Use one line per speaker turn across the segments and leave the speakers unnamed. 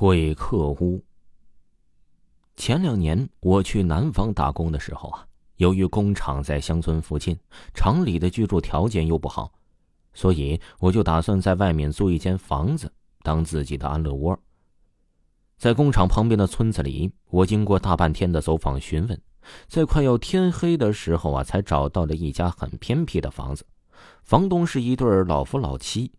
鬼客屋。前两年我去南方打工的时候啊，由于工厂在乡村附近，厂里的居住条件又不好，所以我就打算在外面租一间房子当自己的安乐窝。在工厂旁边的村子里，我经过大半天的走访询问，在快要天黑的时候啊，才找到了一家很偏僻的房子，房东是一对老夫老妻。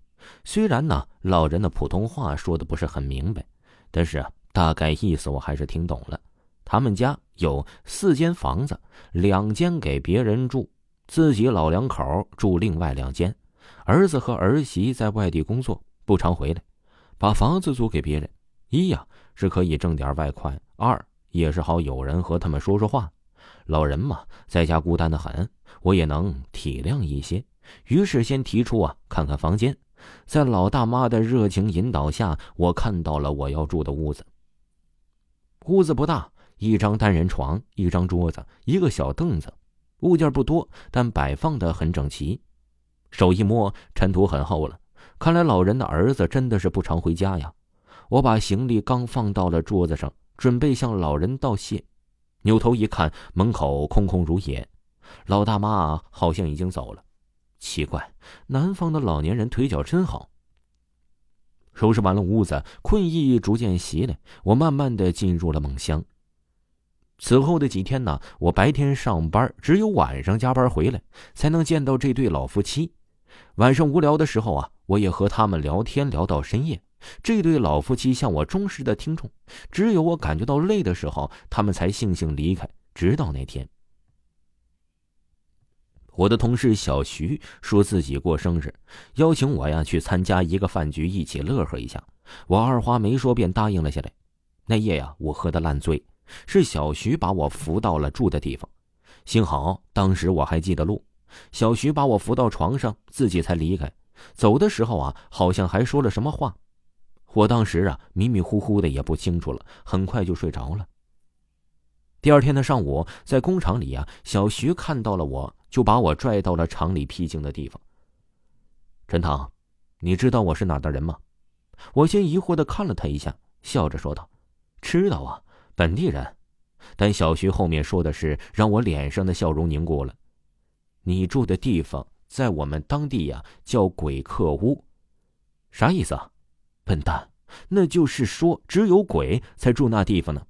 虽然呢，老人的普通话说的不是很明白。但是啊，大概意思我还是听懂了。他们家有四间房子，两间给别人住，自己老两口住另外两间。儿子和儿媳在外地工作，不常回来，把房子租给别人，一呀是可以挣点外快，二也是好有人和他们说说话。老人嘛，在家孤单的很，我也能体谅一些。于是先提出啊，看看房间。在老大妈的热情引导下，我看到了我要住的屋子。屋子不大，一张单人床，一张桌子，一个小凳子，物件不多，但摆放的很整齐。手一摸，尘土很厚了，看来老人的儿子真的是不常回家呀。我把行李刚放到了桌子上，准备向老人道谢，扭头一看，门口空空如也，老大妈好像已经走了。奇怪，南方的老年人腿脚真好。收拾完了屋子，困意逐渐袭来，我慢慢的进入了梦乡。此后的几天呢，我白天上班，只有晚上加班回来，才能见到这对老夫妻。晚上无聊的时候啊，我也和他们聊天，聊到深夜。这对老夫妻像我忠实的听众，只有我感觉到累的时候，他们才悻悻离开。直到那天。我的同事小徐说自己过生日，邀请我呀去参加一个饭局，一起乐呵一下。我二话没说便答应了下来。那夜呀，我喝得烂醉，是小徐把我扶到了住的地方。幸好当时我还记得路，小徐把我扶到床上，自己才离开。走的时候啊，好像还说了什么话。我当时啊迷迷糊糊的也不清楚了，很快就睡着了。第二天的上午，在工厂里啊，小徐看到了我。就把我拽到了厂里僻静的地方。陈堂，你知道我是哪的人吗？我先疑惑的看了他一下，笑着说道：“知道啊，本地人。”但小徐后面说的是，让我脸上的笑容凝固了。你住的地方在我们当地呀，叫鬼客屋，啥意思啊？笨蛋，那就是说只有鬼才住那地方呢。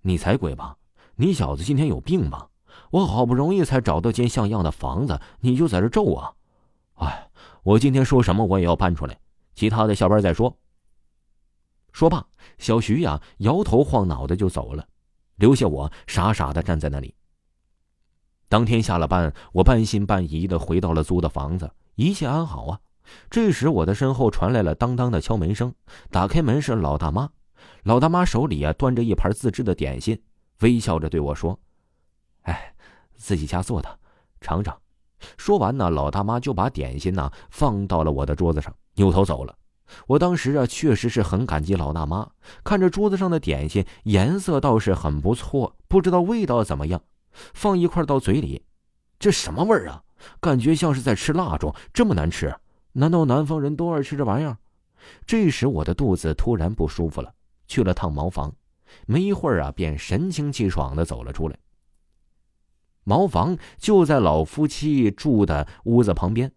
你才鬼吧？你小子今天有病吧？我好不容易才找到间像样的房子，你就在这咒我！哎，我今天说什么我也要搬出来，其他的下班再说。说罢，小徐呀摇头晃脑的就走了，留下我傻傻的站在那里。当天下了班，我半信半疑的回到了租的房子，一切安好啊。这时，我的身后传来了当当的敲门声，打开门是老大妈，老大妈手里啊端着一盘自制的点心，微笑着对我说：“哎。”自己家做的，尝尝。说完呢，老大妈就把点心呢放到了我的桌子上，扭头走了。我当时啊，确实是很感激老大妈。看着桌子上的点心，颜色倒是很不错，不知道味道怎么样。放一块到嘴里，这什么味儿啊？感觉像是在吃蜡烛，这么难吃？难道南方人都爱吃这玩意儿？这时我的肚子突然不舒服了，去了趟茅房，没一会儿啊，便神清气爽的走了出来。茅房就在老夫妻住的屋子旁边。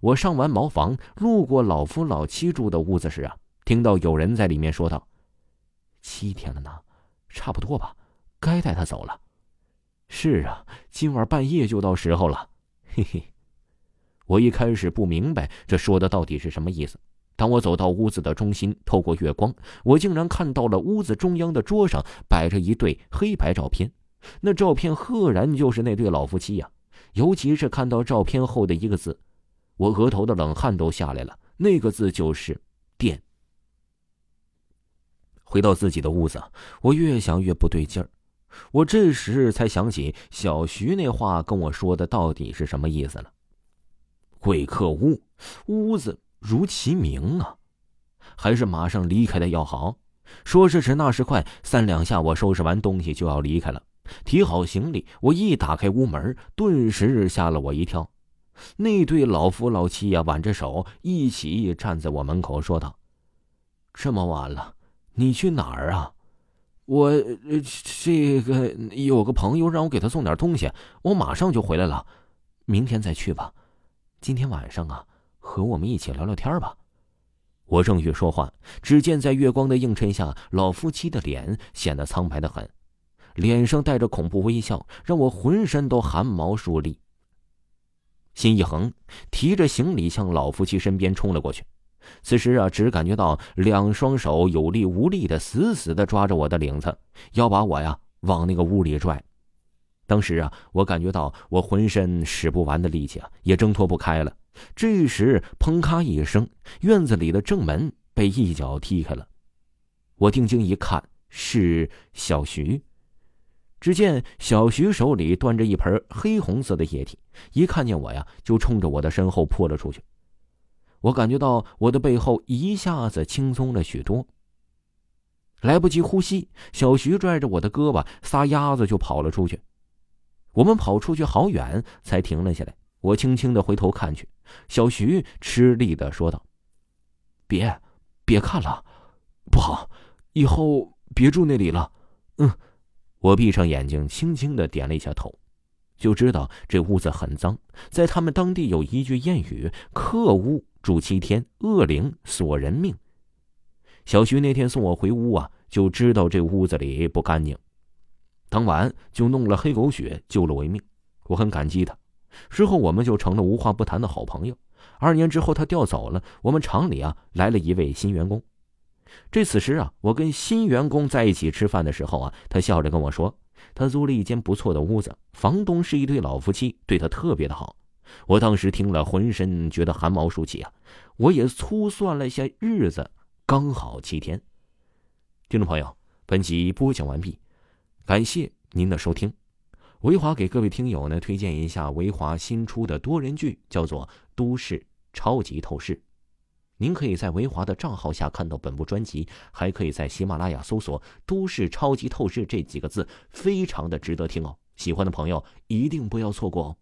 我上完茅房，路过老夫老妻住的屋子时啊，听到有人在里面说道：“七天了呢，差不多吧，该带他走了。”是啊，今晚半夜就到时候了。嘿嘿，我一开始不明白这说的到底是什么意思。当我走到屋子的中心，透过月光，我竟然看到了屋子中央的桌上摆着一对黑白照片。那照片赫然就是那对老夫妻呀，尤其是看到照片后的一个字，我额头的冷汗都下来了。那个字就是“电”。回到自己的屋子，我越想越不对劲儿。我这时才想起小徐那话跟我说的到底是什么意思了。鬼客屋，屋子如其名啊，还是马上离开的要好。说时迟，那时快，三两下，我收拾完东西就要离开了。提好行李，我一打开屋门，顿时吓了我一跳。那对老夫老妻呀，挽着手一起站在我门口，说道：“这么晚了，你去哪儿啊？我这个有个朋友让我给他送点东西，我马上就回来了，明天再去吧。今天晚上啊，和我们一起聊聊天吧。我正欲说话，只见在月光的映衬下，老夫妻的脸显得苍白的很，脸上带着恐怖微笑，让我浑身都汗毛竖立。心一横，提着行李向老夫妻身边冲了过去。此时啊，只感觉到两双手有力无力的死死的抓着我的领子，要把我呀往那个屋里拽。当时啊，我感觉到我浑身使不完的力气啊，也挣脱不开了。这时，砰咔一声，院子里的正门被一脚踢开了。我定睛一看，是小徐。只见小徐手里端着一盆黑红色的液体，一看见我呀，就冲着我的身后扑了出去。我感觉到我的背后一下子轻松了许多。来不及呼吸，小徐拽着我的胳膊，撒丫子就跑了出去。我们跑出去好远，才停了下来。我轻轻的回头看去，小徐吃力的说道：“别，别看了，不好，以后别住那里了。”嗯。我闭上眼睛，轻轻的点了一下头，就知道这屋子很脏。在他们当地有一句谚语：“客屋住七天，恶灵索人命。”小徐那天送我回屋啊，就知道这屋子里不干净，当晚就弄了黑狗血救了我一命，我很感激他。之后我们就成了无话不谈的好朋友。二年之后他调走了，我们厂里啊来了一位新员工。这此时啊，我跟新员工在一起吃饭的时候啊，他笑着跟我说，他租了一间不错的屋子，房东是一对老夫妻，对他特别的好。我当时听了，浑身觉得汗毛竖起啊！我也粗算了下日子，刚好七天。听众朋友，本集播讲完毕，感谢您的收听。维华给各位听友呢推荐一下维华新出的多人剧，叫做《都市超级透视》。您可以在维华的账号下看到本部专辑，还可以在喜马拉雅搜索“都市超级透视”这几个字，非常的值得听哦。喜欢的朋友一定不要错过哦。